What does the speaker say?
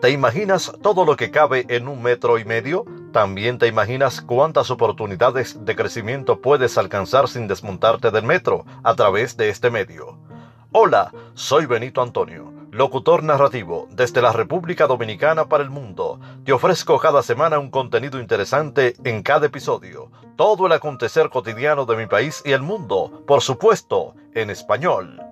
¿Te imaginas todo lo que cabe en un metro y medio? ¿También te imaginas cuántas oportunidades de crecimiento puedes alcanzar sin desmontarte del metro a través de este medio? Hola, soy Benito Antonio, locutor narrativo desde la República Dominicana para el mundo. Te ofrezco cada semana un contenido interesante en cada episodio. Todo el acontecer cotidiano de mi país y el mundo, por supuesto, en español.